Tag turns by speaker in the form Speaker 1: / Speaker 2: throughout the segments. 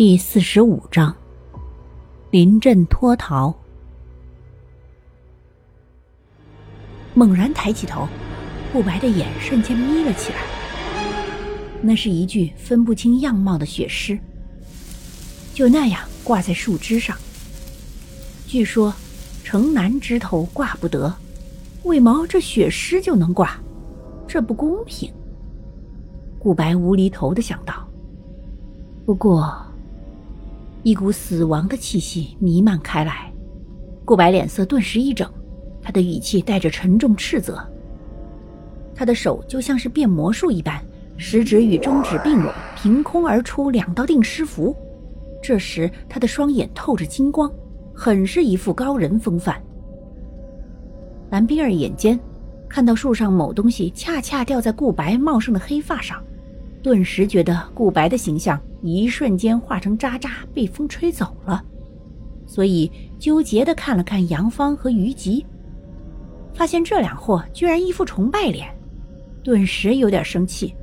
Speaker 1: 第四十五章，临阵脱逃。猛然抬起头，顾白的眼瞬间眯了起来。那是一具分不清样貌的血尸，就那样挂在树枝上。据说，城南枝头挂不得，为毛这血尸就能挂？这不公平。顾白无厘头的想到。不过。一股死亡的气息弥漫开来，顾白脸色顿时一整，他的语气带着沉重斥责。他的手就像是变魔术一般，食指与中指并拢，凭空而出两道定尸符。这时，他的双眼透着金光，很是一副高人风范。蓝冰儿眼尖，看到树上某东西恰恰掉在顾白茂盛的黑发上，顿时觉得顾白的形象。一瞬间化成渣渣，被风吹走了。所以纠结的看了看杨芳和于吉，发现这两货居然一副崇拜脸，顿时有点生气。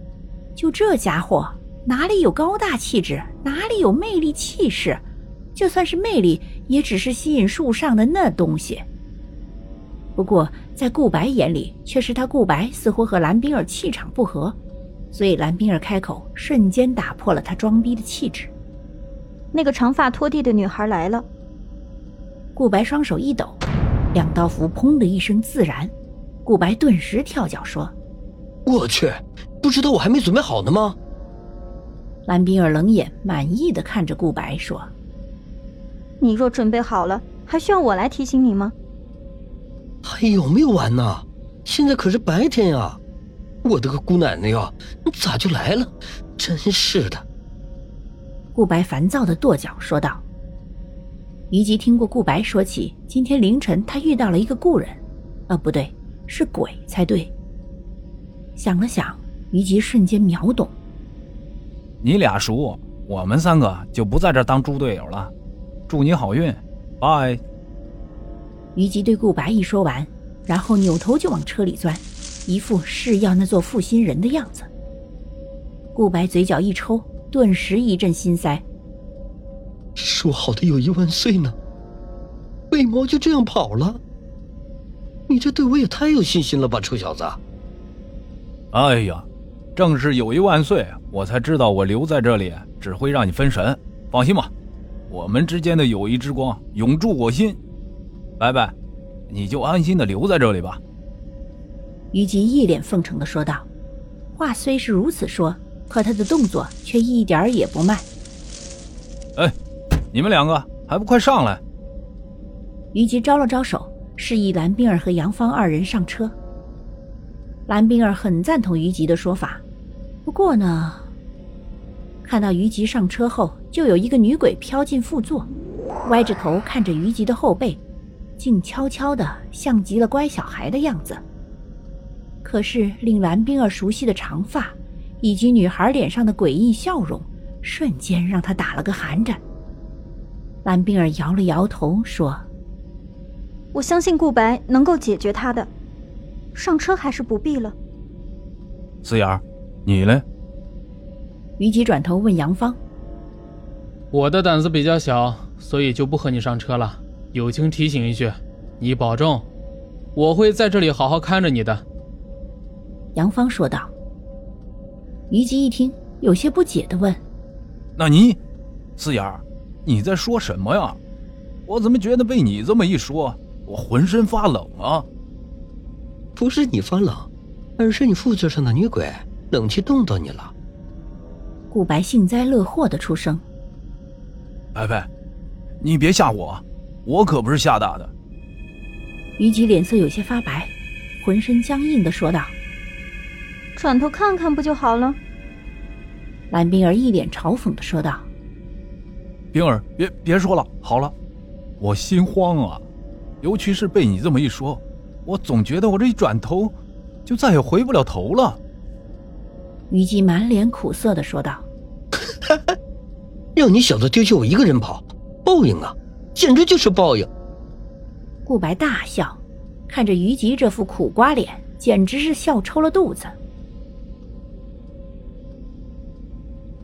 Speaker 1: 就这家伙哪里有高大气质，哪里有魅力气势？就算是魅力，也只是吸引树上的那东西。不过在顾白眼里，却是他顾白似乎和蓝冰儿气场不合。所以蓝冰儿开口，瞬间打破了他装逼的气质。
Speaker 2: 那个长发拖地的女孩来了。
Speaker 1: 顾白双手一抖，两道符砰的一声自燃。顾白顿时跳脚说：“
Speaker 3: 我去，不知道我还没准备好呢吗？”
Speaker 1: 蓝冰儿冷眼满意的看着顾白说：“
Speaker 2: 你若准备好了，还需要我来提醒你吗？”
Speaker 3: 还有没有完呢？现在可是白天呀！我的个姑奶奶呀！你咋就来了？真是的！
Speaker 1: 顾白烦躁的跺脚说道。于吉听过顾白说起今天凌晨他遇到了一个故人，呃，不对，是鬼才对。想了想，于吉瞬间秒懂。
Speaker 4: 你俩熟，我们三个就不在这当猪队友了。祝你好运，拜。
Speaker 1: 于吉对顾白一说完，然后扭头就往车里钻。一副是要那做负心人的样子。顾白嘴角一抽，顿时一阵心塞。
Speaker 3: 说好的友谊万岁呢？为毛就这样跑了？你这对我也太有信心了吧，臭小子！
Speaker 4: 哎呀，正是友谊万岁，我才知道我留在这里只会让你分神。放心吧，我们之间的友谊之光永驻我心。拜拜，你就安心的留在这里吧。
Speaker 1: 于吉一脸奉承的说道：“话虽是如此说，可他的动作却一点儿也不慢。”
Speaker 4: 哎，你们两个还不快上来！
Speaker 1: 于吉招了招手，示意蓝冰儿和杨芳二人上车。蓝冰儿很赞同于吉的说法，不过呢，看到于吉上车后，就有一个女鬼飘进副座，歪着头看着于吉的后背，静悄悄的，像极了乖小孩的样子。可是，令蓝冰儿熟悉的长发，以及女孩脸上的诡异笑容，瞬间让他打了个寒颤。蓝冰儿摇了摇头，说：“
Speaker 2: 我相信顾白能够解决他的，上车还是不必了。”
Speaker 4: 思妍，你呢？
Speaker 1: 于吉转头问杨芳：“
Speaker 5: 我的胆子比较小，所以就不和你上车了。友情提醒一句，你保重，我会在这里好好看着你的。”
Speaker 1: 杨芳说道。于吉一听，有些不解的问：“
Speaker 4: 那你，四眼儿，你在说什么呀？我怎么觉得被你这么一说，我浑身发冷啊？”“
Speaker 3: 不是你发冷，而是你副座上的女鬼冷气冻到你了。”
Speaker 1: 顾白幸灾乐祸的出声：“
Speaker 4: 白白，你别吓我，我可不是吓大的。”
Speaker 1: 虞姬脸色有些发白，浑身僵硬的说道。
Speaker 2: 转头看看不就好了？
Speaker 1: 蓝冰儿一脸嘲讽的说道：“
Speaker 4: 冰儿，别别说了，好了，我心慌啊，尤其是被你这么一说，我总觉得我这一转头，就再也回不了头了。”
Speaker 1: 虞姬满脸苦涩的说道：“
Speaker 3: 让你小子丢下我一个人跑，报应啊，简直就是报应。”
Speaker 1: 顾白大笑，看着虞姬这副苦瓜脸，简直是笑抽了肚子。